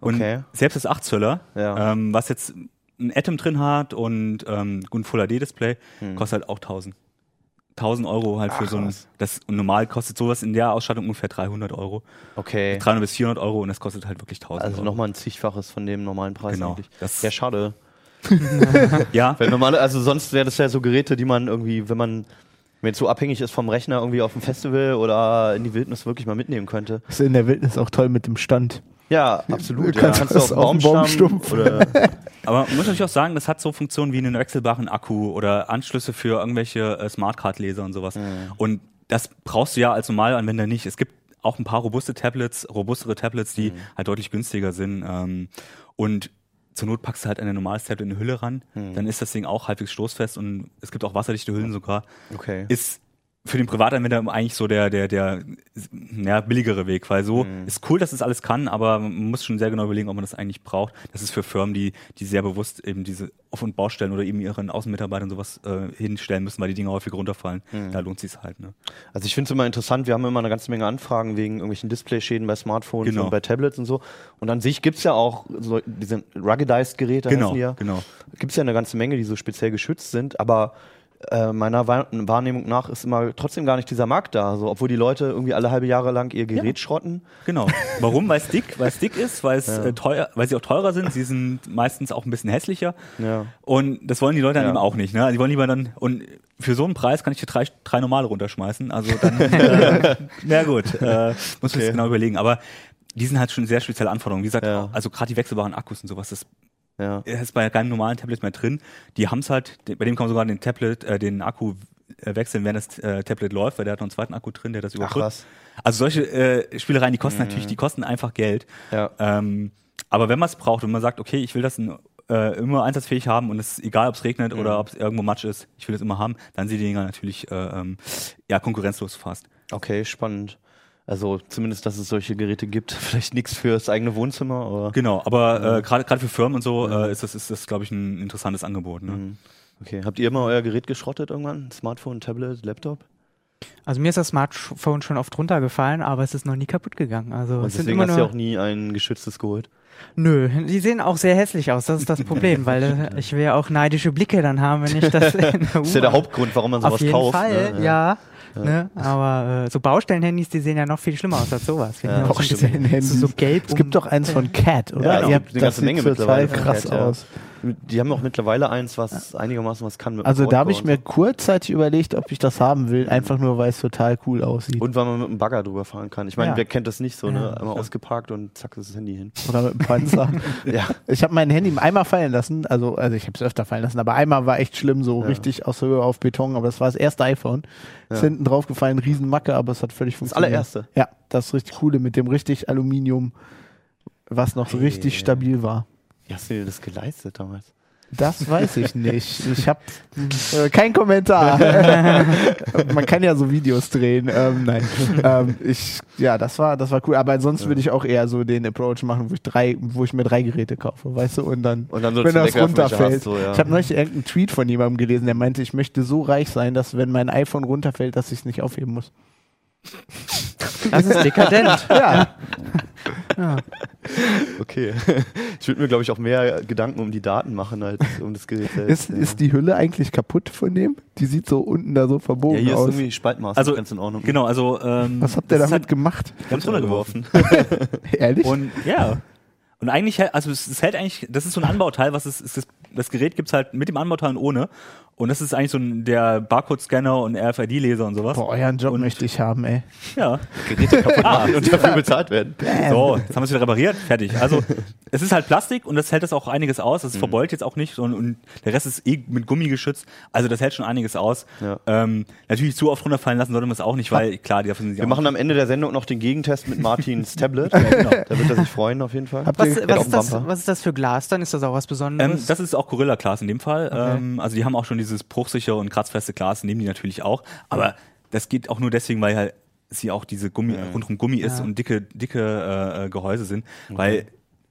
Und Okay. selbst das 8 Zöller, Ja. ähm, was jetzt ein Atom drin hat und ähm, gut ein Full HD Display, kostet halt auch 1000. 1000 Euro halt für. Ach, so ein, das normal kostet sowas in der Ausstattung ungefähr 300 Euro. Okay. 300 bis 400 Euro und das kostet halt wirklich 1000 Also Euro. nochmal ein zigfaches von dem normalen Preis Genau. eigentlich. Das- ja, schade. Ja, Weil normale, also sonst wäre das ja so Geräte, die man irgendwie, wenn man wenn es so abhängig ist vom Rechner irgendwie auf dem Festival oder in die Wildnis wirklich mal mitnehmen könnte. Ist in der Wildnis auch toll mit dem Stand. Ja, absolut. Du Ja, kannst kannst du auf Baumstamm Baumstumpf. oder aber man muss natürlich auch sagen, das hat so Funktionen wie einen wechselbaren Akku oder Anschlüsse für irgendwelche äh, Smartcard-Leser und sowas. Und das brauchst du ja als Normalanwender nicht. Es gibt auch ein paar robuste Tablets, robustere Tablets, die halt deutlich günstiger sind. Ähm, und zur Not packst du halt ein normales Tablet in eine Hülle ran, dann ist das Ding auch halbwegs stoßfest und es gibt auch wasserdichte Hüllen sogar. Okay. Ist für den Privatanwender eigentlich so der, der, der ja, billigere Weg, weil so ist cool, dass es alles kann, aber man muss schon sehr genau überlegen, ob man das eigentlich braucht. Das ist für Firmen, die, die sehr bewusst eben diese Auf- und Baustellen oder eben ihren Außenmitarbeitern sowas äh, hinstellen müssen, weil die Dinge häufig runterfallen. Da lohnt sich halt. Ne? Also ich finde es immer interessant, wir haben immer eine ganze Menge Anfragen wegen irgendwelchen Displayschäden bei Smartphones Genau. und bei Tablets und so. Und an sich gibt's ja auch so diese ruggedized Geräte, Genau, ja. genau. Gibt's ja eine ganze Menge, die so speziell geschützt sind, aber äh, meiner Wahr- Wahrnehmung nach ist immer trotzdem gar nicht dieser Markt da. So, obwohl die Leute irgendwie alle halbe Jahre lang ihr Gerät schrotten. Genau. Warum? Weil es dick, weil es dick ist, weil es äh, teuer, weil sie auch teurer sind. Sie sind meistens auch ein bisschen hässlicher. Ja. Und das wollen die Leute dann Ja. eben auch nicht. Ne? Die wollen lieber dann und für so einen Preis kann ich dir drei, drei normale runterschmeißen. Also dann, äh, na gut, äh, muss man Okay. sich genau überlegen. Aber die sind halt schon sehr spezielle Anforderungen. Wie gesagt, Ja. also gerade die wechselbaren Akkus und sowas, das Ja. ist bei keinem normalen Tablet mehr drin. Die haben es halt, bei dem kann man sogar den Tablet, äh, den Akku äh, wechseln, wenn das äh, Tablet läuft, weil der hat noch einen zweiten Akku drin, der das überbrückt. Also solche äh, Spielereien, die kosten natürlich, die kosten einfach Geld. Ja. Ähm, aber wenn man es braucht und man sagt, okay, ich will das in, äh, immer einsatzfähig haben und es ist egal, ob es regnet oder ob es irgendwo Matsch ist, ich will das immer haben, dann sind die Dinger natürlich äh, ähm, ja, konkurrenzlos fast. Okay, spannend. Also zumindest, dass es solche Geräte gibt. Vielleicht nichts fürs eigene Wohnzimmer, aber Genau, aber äh, gerade gerade für Firmen und so äh, ist das, ist das glaube ich, ein interessantes Angebot. Ne? okay. Habt ihr mal euer Gerät geschrottet irgendwann? Smartphone, Tablet, Laptop? Also mir ist das Smartphone schon oft runtergefallen, aber es ist noch nie kaputt gegangen. Also Und es sind deswegen immer hast du ja auch nie ein geschütztes geholt. Nö, die sehen auch sehr hässlich aus. Das ist das Problem, weil äh, ich will ja auch neidische Blicke dann haben, wenn ich das in der Das ist ja der Hauptgrund, warum man sowas Auf jeden kauft. Fall, ne? ja. Ne? Aber äh, so Baustellenhandys, die sehen ja noch viel schlimmer aus als sowas. Ja, Baustellenhandys. so, so gelb Es gibt um- doch eins von Cat, oder? Ja, Ihr es habt, eine ganze das Menge sieht total mittlerweile krass Cat, ja. aus. Die haben auch mittlerweile eins, was einigermaßen was kann Also da habe ich mir kurzzeitig überlegt, ob ich das haben will, einfach nur, weil es total cool aussieht. und weil man mit dem Bagger drüber fahren kann. Ich meine, Ja. wer kennt das nicht so, ne? Ja. Einmal ausgeparkt und zack ist das Handy hin. Oder mit dem Panzer. Ja. Ich habe mein Handy einmal fallen lassen, also, also ich habe es öfter fallen lassen, aber einmal war echt schlimm, so Ja. richtig aus Höhe auf Beton, aber das war das erste iPhone. Ist Ja. hinten drauf gefallen, Riesenmacke, aber es hat völlig Das funktioniert. allererste. Ja, das ist richtig coole mit dem richtig Aluminium, was noch Hey. richtig stabil war. Wie hast du dir das geleistet damals? Das weiß ich nicht. Ich habe äh, kein Kommentar. Man kann ja so Videos drehen. Ähm, nein, ähm, ich ja, das war das war cool. Aber ansonsten würde ich auch eher so den Approach machen, wo ich drei, wo ich mir drei Geräte kaufe, weißt du, und dann Und dann so wenn das runterfällt. hast, so, ja. Ich habe neulich irgendeinen Tweet von jemandem gelesen, der meinte, ich möchte so reich sein, dass wenn mein iPhone runterfällt, dass ich es nicht aufheben muss. Das ist dekadent. Ja, Okay. Ich würde mir, glaube ich, auch mehr Gedanken um die Daten machen, als um das Gerät selbst. ist, ist die Hülle eigentlich kaputt von dem? Die sieht so unten da so ja, verbogen hier ist aus. irgendwie Spaltmaß Also, ganz in Ordnung. Genau, also ähm, Was habt ihr ist damit halt gemacht? Ganz runtergeworfen. Ehrlich? Und ja. Und eigentlich, hält- also es, es hält eigentlich, das ist so ein Anbauteil, was es, ist das, das Gerät gibt's halt mit dem Anbauteil und ohne. Und das ist eigentlich so ein, der Barcode-Scanner und RFID-Leser und sowas. Boah, euren Job Und- möchte ich haben, ey. Ja. Geräte kaputt Ah. machen und dafür bezahlt werden. So, jetzt haben wir es wieder repariert, fertig. Also es ist halt Plastik und das hält das auch einiges aus. Das verbeult jetzt auch nicht und, und der Rest ist eh mit Gummi geschützt. Also das hält schon einiges aus. Ja. Ähm, natürlich zu oft runterfallen lassen sollte man es auch nicht, weil klar, die dafür sind sie Wir machen am Ende der Sendung noch den Gegentest mit Martins Tablet. genau. Da wird er sich freuen auf jeden Fall. Was, was, ist das, was ist das für Glas dann? Ist das auch was Ähm, Besonderes? das ist auch Gorilla Glas in dem Fall. Ähm, also die haben auch schon dieses bruchsichere und kratzfeste Glas, nehmen die natürlich auch. Aber das geht auch nur deswegen, weil halt sie auch diese Gummi, rundum Gummi ist Ja. und dicke, dicke äh, äh, Gehäuse sind. Weil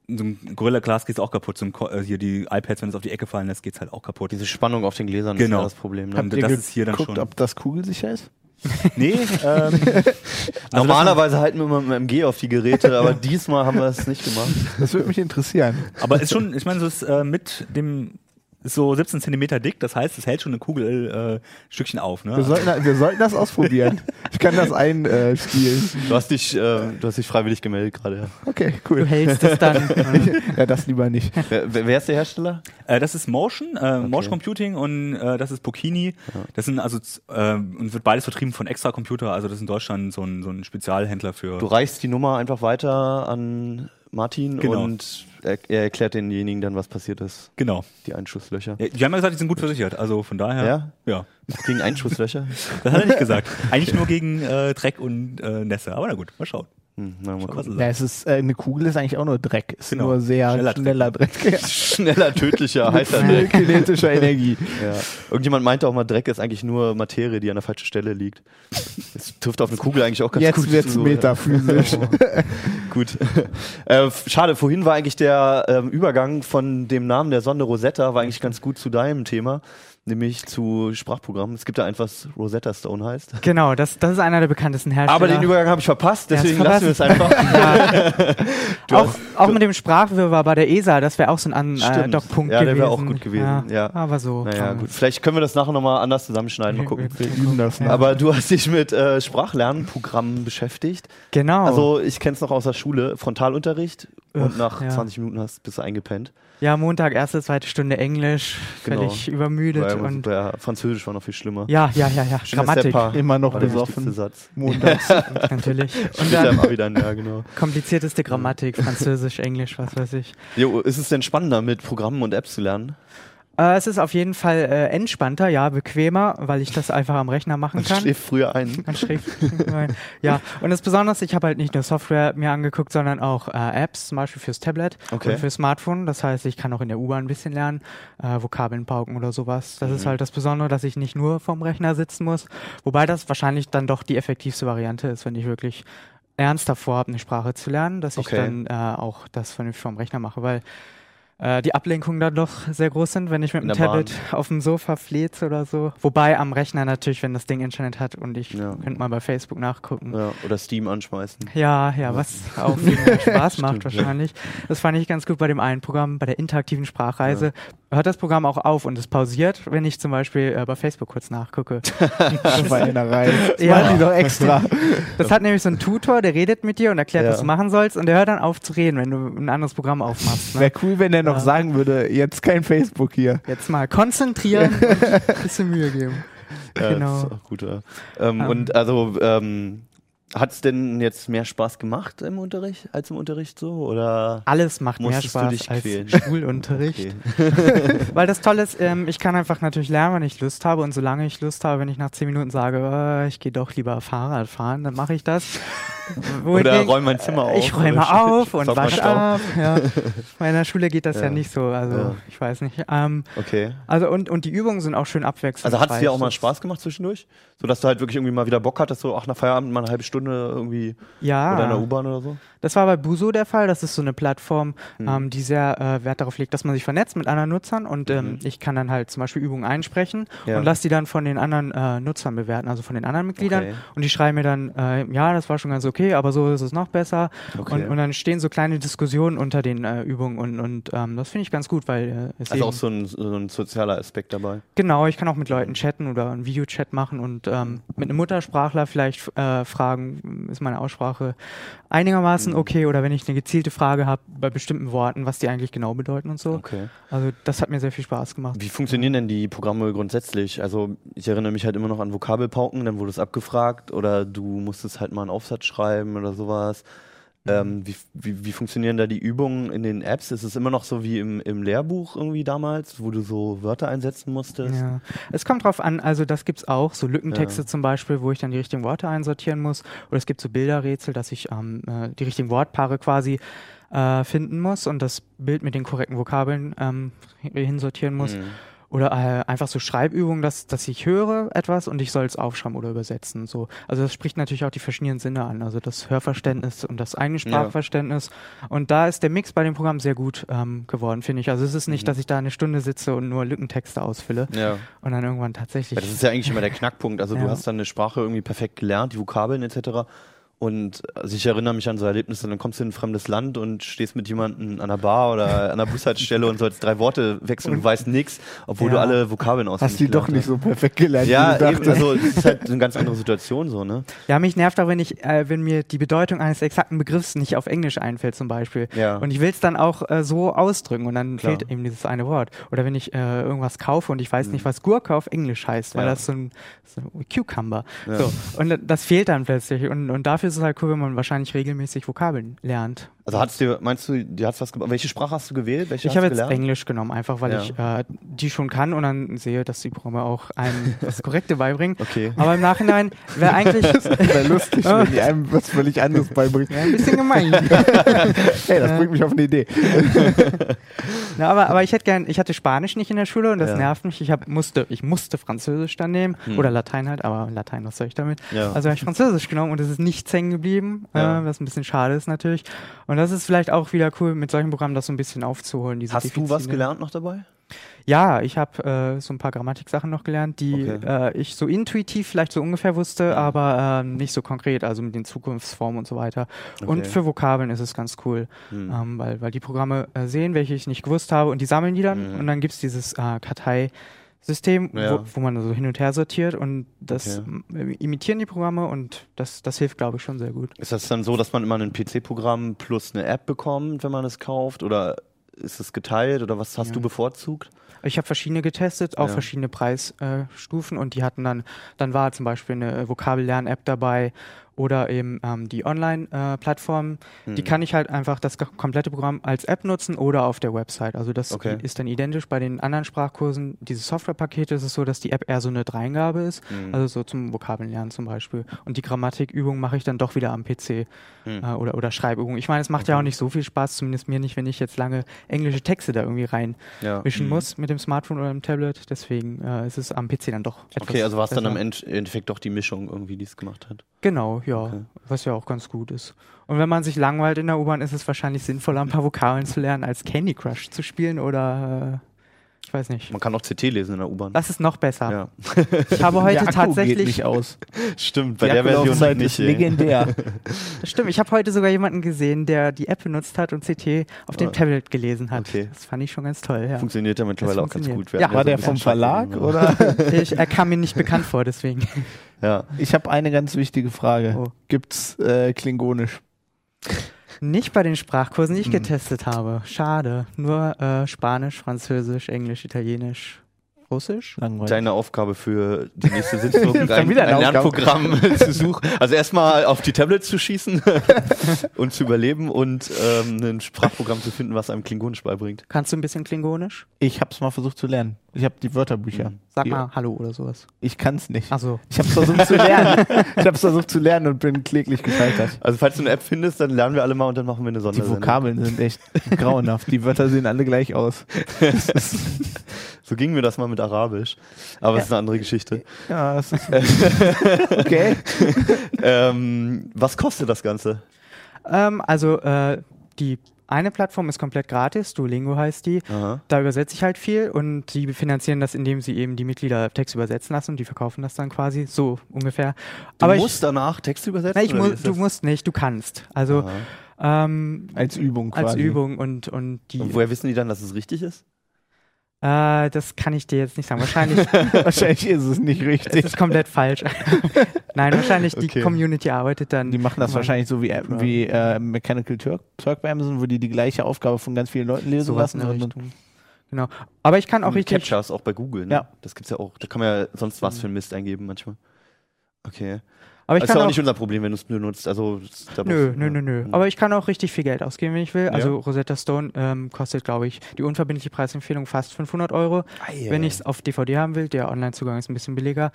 so ein Gorilla Glas geht auch kaputt. So ein, äh, hier die iPads, wenn es auf die Ecke fallen lässt, geht's halt auch kaputt. Diese Spannung auf den Gläsern Genau. ist ja das Problem. Ne? Habt ihr das ist hier dann geguckt, schon- ob das kugelsicher ist? Nee, ähm, also Normalerweise halten wir immer mit dem MG auf die Geräte, aber diesmal haben wir es nicht gemacht. Das würde mich interessieren. aber ist schon, ich meine, so ist äh, mit dem ist so 17 Zentimeter dick, das heißt, es hält schon eine Kugel äh, Stückchen auf. Ne? Wir sollten, wir sollten das ausprobieren. Ich kann das einspielen. Du hast dich, äh, du hast dich freiwillig gemeldet gerade. Ja. Okay, du cool. hältst es dann. Ja, das lieber nicht. Wer, wer ist der Hersteller? Äh, das ist Motion, äh, Motion Computing und äh, das ist Bokini. Das sind also äh, und wird beides vertrieben von Extra Computer. Also das ist in Deutschland so ein, so ein Spezialhändler für. Du reichst die Nummer einfach weiter an Martin Genau. und er, er erklärt denjenigen dann, was passiert ist. Genau. Die Einschusslöcher. Ja, die haben ja gesagt, die sind gut versichert. Also von daher. Ja? Ja. Gegen Einschusslöcher? Das hat er nicht gesagt. Eigentlich nur gegen äh, Dreck und äh, Nässe. Aber na gut, mal schauen. Hm, na, mal gucken. Ja, sagt. es ist, äh, eine Kugel ist eigentlich auch nur Dreck. Ist Genau. nur sehr Schneller schneller, Dreck. Dreck. Ja. Schneller, tödlicher, heißer Dreck. kinetischer Energie. Ja. Irgendjemand meinte auch mal, Dreck ist eigentlich nur Materie, die an der falschen Stelle liegt. Das trifft auf eine Kugel eigentlich auch ganz gut. Jetzt wird's zu. metaphysisch. Gut. Äh, schade, vorhin war eigentlich der ähm, Übergang von dem Namen der Sonde Rosetta, war eigentlich ganz gut zu deinem Thema, nämlich zu Sprachprogrammen. Es gibt da etwas, Rosetta Stone heißt. Genau, das, das ist einer der bekanntesten Hersteller. Aber den Übergang habe ich verpasst, Ja, deswegen hast lassen wir es einfach. Du auch, hast- auch mit dem Sprachwirrwarr bei der ESA, das wäre auch so ein An äh, Stimmt. Dockpunkt Ja, der gewesen. wäre auch gut gewesen, ja. Aber so. Naja, gut. Vielleicht können wir das nachher nochmal anders zusammenschneiden, mal gucken. Wir üben das. Aber du hast dich mit äh, Sprachlernprogrammen beschäftigt. Genau. Also ich kenne es noch aus der Schule, Frontalunterricht und nach ja. 20 Minuten hast, bist du eingepennt. ja, Montag, erste, zweite Stunde Englisch, Genau. völlig übermüdet Weil, und ja, Französisch war noch viel schlimmer. ja, ja, ja, ja, Grammatik Stepper Immer noch war der wichtigste besoffen. Satz. Montags. natürlich. Und dann dann, ja, genau. komplizierteste Grammatik, Französisch, Englisch, was weiß ich. Jo, ist es denn spannender, mit Programmen und Apps zu lernen? Äh, es ist auf jeden Fall äh, entspannter, ja, bequemer, weil ich das einfach am Rechner machen Man kann. schläft früher ein. Man schläft. ja, und das Besondere ist, ich habe halt nicht nur Software mir angeguckt, sondern auch äh, Apps, zum Beispiel fürs Tablet Okay. und fürs Smartphone. Das heißt, ich kann auch in der U-Bahn ein bisschen lernen, äh, Vokabeln pauken oder sowas. Das Mhm. ist halt das Besondere, dass ich nicht nur vorm Rechner sitzen muss. Wobei das wahrscheinlich dann doch die effektivste Variante ist, wenn ich wirklich ernsthaft vorhabe, eine Sprache zu lernen, dass ich Okay. dann äh, auch das vernünftig vorm Rechner mache, weil äh, die Ablenkungen dann doch sehr groß sind, wenn ich mit dem Tablet auf dem Sofa fleze oder so. Wobei am Rechner natürlich, wenn das Ding Internet hat und ich Ja. könnte mal bei Facebook nachgucken. Ja, oder Steam anschmeißen. Ja, ja, was auch viel mehr Spaß macht Stimmt, wahrscheinlich. Das fand ich ganz gut bei dem einen Programm, bei der interaktiven Sprachreise. Hört das Programm auch auf und es pausiert, wenn ich zum Beispiel äh, bei Facebook kurz nachgucke. Schweinerei. Das Ja. die doch extra. Das hat nämlich so einen Tutor, der redet mit dir und erklärt, Ja. was du machen sollst und der hört dann auf zu reden, wenn du ein anderes Programm aufmachst. Ne? Wäre cool, wenn er noch Ja. sagen würde, jetzt kein Facebook hier. Jetzt mal konzentrieren und ein bisschen Mühe geben. Ja, Genau. Das ist auch gut, ja. ähm, Ähm. und also, ähm, hat es denn jetzt mehr Spaß gemacht im Unterricht als im Unterricht so? Oder? Alles macht mehr Spaß dich als quälen? Schulunterricht. Weil das Tolle ist, ähm, ich kann einfach natürlich lernen, wenn ich Lust habe. Und solange ich Lust habe, wenn ich nach zehn Minuten sage, äh, ich gehe doch lieber Fahrrad fahren, dann mache ich das. Oder denk, räum mein Zimmer auf. Ich räume auf und wasche ab. Ja. Bei einer Schule geht das ja, Ja. nicht so. Also Ja. ich weiß nicht. Ähm, Okay. also und, und die Übungen sind auch schön abwechselnd. Also hat es dir auch mal Spaß gemacht zwischendurch? So dass du halt wirklich irgendwie mal wieder Bock hattest, so ach nach Feierabend mal eine halbe Stunde irgendwie Ja. oder in der U-Bahn oder so? Das war bei Buso der Fall. Das ist so eine Plattform, Hm. ähm, die sehr äh, Wert darauf legt, dass man sich vernetzt mit anderen Nutzern und ähm, Mhm. ich kann dann halt zum Beispiel Übungen einsprechen Ja. und lasse die dann von den anderen äh, Nutzern bewerten, also von den anderen Mitgliedern. Okay. Und die schreiben mir dann, äh, ja, das war schon ganz okay, aber so ist es noch besser. Okay. Und, und dann stehen so kleine Diskussionen unter den äh, Übungen und, und ähm, das finde ich ganz gut, weil äh, es Also auch so ein, so ein sozialer Aspekt dabei. genau, ich kann auch mit Leuten chatten oder einen Videochat machen und ähm, mit einem Muttersprachler vielleicht äh, fragen, ist meine Aussprache einigermaßen Mhm. okay oder wenn ich eine gezielte Frage habe bei bestimmten Worten, was die eigentlich genau bedeuten und so. Okay. Also das hat mir sehr viel Spaß gemacht. Wie funktionieren denn die Programme grundsätzlich? Also ich erinnere mich halt immer noch an Vokabelpauken, dann wurde es abgefragt oder du musstest halt mal einen Aufsatz schreiben oder sowas. Ähm, wie, wie, wie funktionieren da die Übungen in den Apps? Ist es immer noch so wie im, im Lehrbuch irgendwie damals, wo du so Wörter einsetzen musstest? Ja. Es kommt drauf an, also das gibt's auch, so Lückentexte Ja. zum Beispiel, wo ich dann die richtigen Worte einsortieren muss. Oder es gibt so Bilderrätsel, dass ich ähm, äh, die richtigen Wortpaare quasi äh, finden muss und das Bild mit den korrekten Vokabeln ähm, hinsortieren muss. Mhm. Oder äh, einfach so Schreibübungen, dass, dass ich höre etwas und ich soll es aufschreiben oder übersetzen. So. Also das spricht natürlich auch die verschiedenen Sinne an, also das Hörverständnis und das eigene Sprachverständnis. Und da ist der Mix bei dem Programm sehr gut ähm, geworden, finde ich. Also es ist nicht, Mhm. dass ich da eine Stunde sitze und nur Lückentexte ausfülle Ja. und dann irgendwann tatsächlich. Ja, das ist ja eigentlich immer der Knackpunkt. Also du Ja. hast dann eine Sprache irgendwie perfekt gelernt, die Vokabeln etc. Und also ich erinnere mich an so Erlebnisse, dann kommst du in ein fremdes Land und stehst mit jemandem an der Bar oder an der Bushaltestelle und sollst drei Worte wechseln und du weißt nichts, obwohl Ja. du alle Vokabeln auswendig Hast die doch nicht so perfekt gelernt, Ja, eben, also es ist halt eine ganz andere Situation so, ne? Ja, mich nervt auch, wenn ich, äh, wenn mir die Bedeutung eines exakten Begriffs nicht auf Englisch einfällt zum Beispiel. Ja. Und ich will es dann auch äh, so ausdrücken und dann Klar. fehlt eben dieses eine Wort. Oder wenn ich äh, irgendwas kaufe und ich weiß nicht, was Gurke auf Englisch heißt, weil Mhm. Ja. das so ein, so ein Cucumber. So. Und das fehlt dann plötzlich. Und, und dafür ist es halt cool, wenn man wahrscheinlich regelmäßig Vokabeln lernt. Also hat's dir, meinst du, dir hat's was ge- Welche Sprache hast du gewählt? Welche Ich habe jetzt gelernt? Englisch genommen, einfach weil Ja. ich äh, die schon kann und dann sehe, dass die Programme auch einem das Korrekte beibringen. Okay. Aber im Nachhinein wäre eigentlich Wäre lustig, wenn die einem was völlig anderes beibringen. wär ein bisschen gemein. Hey, das bringt mich auf eine Idee. Ja, aber, aber ich hätte gern, ich hatte Spanisch nicht in der Schule und das Ja. nervt mich. Ich hab, musste, ich musste Französisch dann nehmen Hm. oder Latein halt, aber Latein, was soll ich damit? Ja. Also habe ich Französisch genommen und es ist nichts hängen geblieben, Ja. äh, was ein bisschen schade ist natürlich. Und das ist vielleicht auch wieder cool, mit solchen Programmen das so ein bisschen aufzuholen. Hast du was Defizite. gelernt noch dabei? Ja, ich habe äh, so ein paar Grammatiksachen noch gelernt, die Okay. äh, ich so intuitiv vielleicht so ungefähr wusste, aber ähm, nicht so konkret, also mit den Zukunftsformen und so weiter. Und Okay. für Vokabeln ist es ganz cool, Hm. ähm, weil, weil die Programme äh, sehen, welche ich nicht gewusst habe und die sammeln die dann Mhm. und dann gibt's dieses äh, Kartei-System, Ja. wo, wo man so hin und her sortiert und das Okay. imitieren die Programme und das, das hilft, glaube ich, schon sehr gut. Ist das dann so, dass man immer ein PC-Programm plus eine App bekommt, wenn man es kauft? Oder ist es geteilt? Oder was hast Ja. du bevorzugt? Ich habe verschiedene getestet, auch Ja. verschiedene Preisstufen und die hatten dann, dann war zum Beispiel eine äh, Vokabellern-App dabei oder eben ähm, die Online-Plattform. Die Hm. kann ich halt einfach das komplette Programm als App nutzen oder auf der Website. Also das Okay. ist dann identisch bei den anderen Sprachkursen. Diese Softwarepakete ist es so, dass die App eher so eine Dreingabe ist, Hm. also so zum Vokabellernen zum Beispiel. Und die Grammatikübung mache ich dann doch wieder am PC Hm. äh, oder, oder Schreibübung. Ich meine, es macht ja Okay. auch nicht so viel Spaß, zumindest mir nicht, wenn ich jetzt lange englische Texte da irgendwie rein ja. mischen Hm. muss mit dem Smartphone oder dem Tablet. Deswegen äh, ist es am PC dann doch etwas Okay, also war es dann am End Endeffekt doch die Mischung irgendwie, die es gemacht hat. Genau, ja. Okay. Was ja auch ganz gut ist. Und wenn man sich langweilt in der U-Bahn, ist es wahrscheinlich sinnvoller, ein paar Vokabeln zu lernen, als Candy Crush zu spielen oder Ich weiß nicht. Man kann auch CT lesen in der U-Bahn. Das ist noch besser. Ja. Ich habe heute Der Akku tatsächlich. geht nicht aus. Stimmt, bei Die der Version Akkulaufzeit nicht. ist legendär. Stimmt, ich habe heute sogar jemanden gesehen, der die App benutzt hat und CT auf dem Ah. Tablet gelesen hat. Okay. Das fand ich schon ganz toll. Ja. Funktioniert ja mittlerweile auch ganz gut. Ja. War so der vom Verlag oder? Ich, er kam mir nicht bekannt vor, deswegen. Ja. Ich habe eine ganz wichtige Frage. Oh. Gibt's äh, Klingonisch? Nicht bei den Sprachkursen, die ich Hm. getestet habe. Schade. Nur äh, Spanisch, Französisch, Englisch, Italienisch, Russisch. Langweilig. Deine Aufgabe für die nächste Sitzung, ein, ein. Lernprogramm zu suchen. Also erstmal auf die Tablets zu schießen und zu überleben und ähm, ein Sprachprogramm zu finden, was einem Klingonisch beibringt. Kannst du ein bisschen Klingonisch? Ich habe es mal versucht zu lernen. Ich habe die Wörterbücher. Mhm. Sag Die- mal Hallo oder sowas. Ich kann es nicht. Also Ich habe versucht zu lernen. Ich habe versucht zu lernen und bin kläglich gescheitert. Also falls du eine App findest, dann lernen wir alle mal und dann machen wir eine Die Sondersendung. Vokabeln sind echt grauenhaft. Die Wörter sehen alle gleich aus. So ging mir das mal mit Arabisch. Aber es ist eine andere Geschichte. Ja, das ist okay. ähm, was kostet das Ganze? Ähm, also äh, die eine Plattform ist komplett gratis, Duolingo heißt die. Aha. Da übersetze ich halt viel und die finanzieren das, indem sie eben die Mitglieder Text übersetzen lassen und die verkaufen das dann quasi so ungefähr. Du Aber musst ich, danach Text übersetzen? oder mu du musst nicht, du kannst. Also ähm, Als Übung quasi. als Übung und und die. Und woher wissen die dann, dass es richtig ist? Äh, das kann ich dir jetzt nicht sagen. Wahrscheinlich Wahrscheinlich ist es nicht es richtig. ist komplett falsch. Nein, wahrscheinlich die Okay. Community arbeitet dann. Die machen das wahrscheinlich so wie, wie äh, Mechanical Turk, Turk bei Amazon, wo die die gleiche Aufgabe von ganz vielen Leuten lesen in lassen. Und. Genau. Aber ich kann auch richtig. Captchas auch bei Google, ne? Ja. Das gibt's ja auch. Da kann man ja sonst was für einen Mist eingeben manchmal. Okay. Aber ich ist kann ja auch auch, nicht unser Problem, wenn du es benutzt. Also, das- Nö, nö, nö, nö. Aber ich kann auch richtig viel Geld ausgeben, wenn ich will. Ja. Also Rosetta Stone ähm, kostet, glaube ich, die unverbindliche Preisempfehlung fast 500 Euro. Ei, wenn ich es auf DVD haben will, der Online-Zugang ist ein bisschen billiger.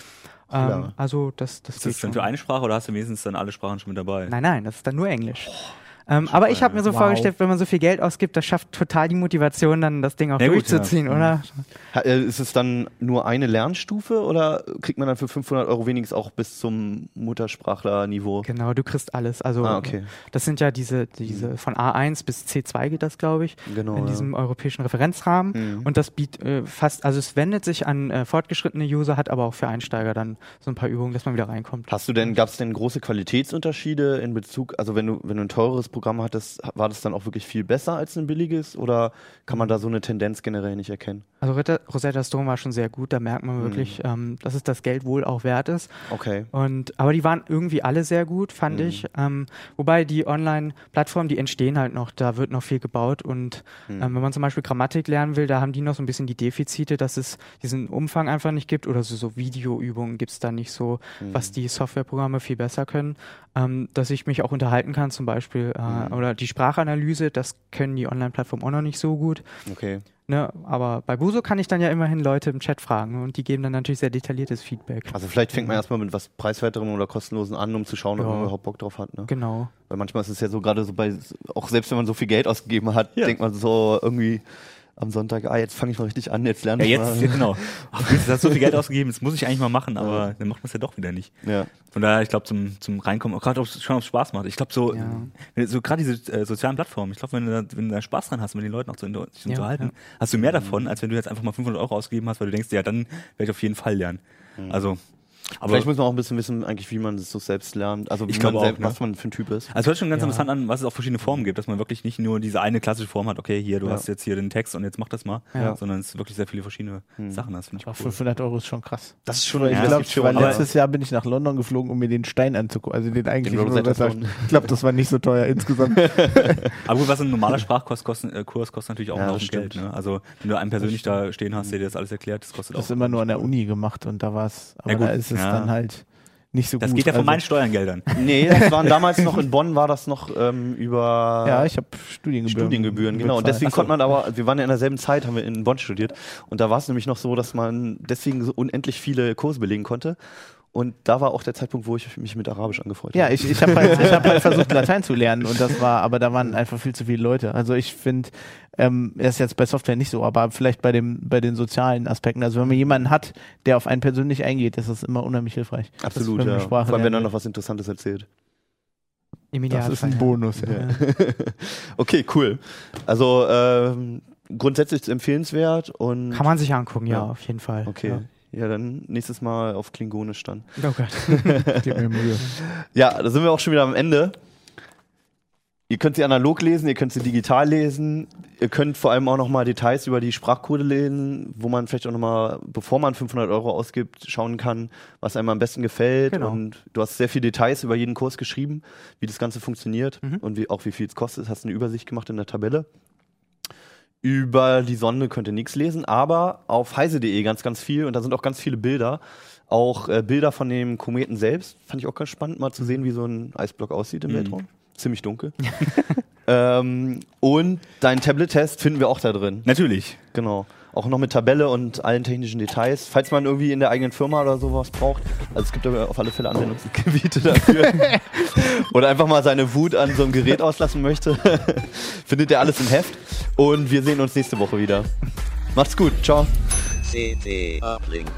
Ähm, also das, das Ist geht das dann schon. für eine Sprache oder hast du wenigstens dann alle Sprachen schon mit dabei? Nein, nein, das ist dann nur Englisch. Ähm, aber ich habe mir so Wow. vorgestellt, wenn man so viel Geld ausgibt, das schafft total die Motivation, dann das Ding auch Ja, gut, durchzuziehen, ja. oder? Ha- äh, Ist es dann nur eine Lernstufe oder kriegt man dann für 500 Euro wenigstens auch bis zum Muttersprachlerniveau? Genau, du kriegst alles. Also Ah, okay. das sind ja diese, diese von A1 bis C2 geht das, glaube ich, Genau. in ja. diesem europäischen Referenzrahmen. Mhm. Und das bietet äh, fast, also es wendet sich an äh, fortgeschrittene User, hat aber auch für Einsteiger dann so ein paar Übungen, dass man wieder reinkommt. Hast du denn, gab es denn große Qualitätsunterschiede in Bezug, also wenn du, wenn du ein teures Programm hattest, war das dann auch wirklich viel besser als ein billiges oder kann man da so eine Tendenz generell nicht erkennen? Also Rosetta, Stone war schon sehr gut, da merkt man wirklich, ähm, dass es das Geld wohl auch wert ist. Okay. Und, aber die waren irgendwie alle sehr gut, fand Mhm. ich. Ähm, wobei die Online-Plattformen, die entstehen halt noch, da wird noch viel gebaut. Und Mhm. ähm, wenn man zum Beispiel Grammatik lernen will, da haben die noch so ein bisschen die Defizite, dass es diesen Umfang einfach nicht gibt oder so, so Videoübungen gibt es da nicht so, Mhm. was die Softwareprogramme viel besser können. Ähm, dass ich mich auch unterhalten kann zum Beispiel. Äh, Mhm. Oder die Sprachanalyse, das können die Online-Plattformen auch noch nicht so gut. Okay. Ne? Aber bei Buso kann ich dann ja immerhin Leute im Chat fragen und die geben dann natürlich sehr detailliertes Feedback. Also vielleicht fängt man erstmal mit was preiswerterem oder kostenlosen an, um zu schauen, ob Ja. man überhaupt Bock drauf hat. Ne? Genau. Weil manchmal ist es ja so gerade so bei, auch selbst wenn man so viel Geld ausgegeben hat, Ja. denkt man so irgendwie am Sonntag, ah, jetzt fange ich mal richtig an, jetzt lerne Ja, ich jetzt, mal. genau. Ach, jetzt hast du so viel Geld ausgegeben, das muss ich eigentlich mal machen, aber dann macht man es ja doch wieder nicht. Ja. Von daher, ich glaube, zum, zum Reinkommen, auch gerade ob es schon ob Spaß macht. Ich glaube, so, Ja. so gerade diese äh, sozialen Plattformen, ich glaube, wenn, du da- wenn du da Spaß dran hast, mit den Leuten auch zu sich Ja, unterhalten, ja. hast du mehr davon, als wenn du jetzt einfach mal 500 Euro ausgegeben hast, weil du denkst, ja, dann werde ich auf jeden Fall lernen. Also, aber Vielleicht muss man auch ein bisschen wissen, eigentlich, wie man es so selbst lernt. Also, wie Ich man glaube auch, selbst, ne? was man für ein Typ ist. Also es hört schon ganz Ja. interessant an, was es auch verschiedene Formen gibt, dass man wirklich nicht nur diese eine klassische Form hat, okay, hier, du Ja. hast jetzt hier den Text und jetzt mach das mal, Ja. sondern es wirklich sehr viele verschiedene Sachen hast, finde ich Ach, cool. 500 Euro ist schon krass. Das ist schon Ich eine glaube, Investition. weil letztes Jahr bin ich nach London geflogen, um mir den Stein anzugucken. Also den eigentlichen. Stone. Ich glaube, das war nicht so teuer insgesamt. Aber gut, was ein normaler Sprachkurs kostet, äh, Kurs kostet natürlich auch Ja, noch das Geld. Ne? Also wenn du einen persönlich da stehen hast, der dir das alles erklärt, das kostet Das auch. ist immer nur an der Uni gemacht und da war es, aber Ja, gut, da ist es ja. dann halt nicht so das gut. geht ja von Also- meinen Steuergeldern. Nee, das waren damals noch in Bonn, war das noch ähm, über Ja, ich habe Studiengebühren. Studiengebühren, genau. Und deswegen so. konnte man aber, wir waren ja in derselben Zeit, haben wir in Bonn studiert. Und da war es nämlich noch so, dass man deswegen so unendlich viele Kurse belegen konnte. Und da war auch der Zeitpunkt, wo ich mich mit Arabisch angefreut Ja, habe. ich, ich habe halt, ich hab halt versucht, Latein zu lernen und das war, aber da waren einfach viel zu viele Leute. Also ich finde, ähm, das ist jetzt bei Software nicht so, aber vielleicht bei dem, bei den sozialen Aspekten. Also wenn man jemanden hat, der auf einen persönlich eingeht, ist das immer unheimlich hilfreich. Absolut, ja. Vor allem, wenn er noch was Interessantes erzählt. Im Das ist ein ja. Bonus. Ja. Okay, cool. Also, ähm, grundsätzlich empfehlenswert und Kann man sich angucken, ja, Ja. auf jeden Fall. okay. Ja. Ja. dann nächstes Mal auf Klingonisch dann. Oh Gott. Gib mir Mühe. Ja, da sind wir auch schon wieder am Ende. Ihr könnt sie analog lesen, ihr könnt sie digital lesen. Ihr könnt vor allem auch noch mal Details über die Sprachcode lesen, wo man vielleicht auch noch mal, bevor man 500 Euro ausgibt, schauen kann, was einem am besten gefällt. Genau. Und du hast sehr viele Details über jeden Kurs geschrieben, wie das Ganze funktioniert Mhm. und wie, auch wie viel es kostet. Hast eine Übersicht gemacht in der Tabelle. Über die Sonne könnt ihr nichts lesen, aber auf heise.de ganz, ganz viel und da sind auch ganz viele Bilder. Auch äh, Bilder von dem Kometen selbst. Fand ich auch ganz spannend, mal zu sehen, wie so ein Eisblock aussieht im Mhm. Weltraum. Ziemlich dunkel. ähm, und deinen Tablet-Test finden wir auch da drin. Natürlich. Genau. Auch noch mit Tabelle und allen technischen Details. Falls man irgendwie in der eigenen Firma oder sowas braucht. Also es gibt aber auf alle Fälle Anwendungsgebiete dafür. oder einfach mal seine Wut an so einem Gerät auslassen möchte. Findet ihr alles im Heft. Und wir sehen uns nächste Woche wieder. Macht's gut. Ciao. CT Uplink.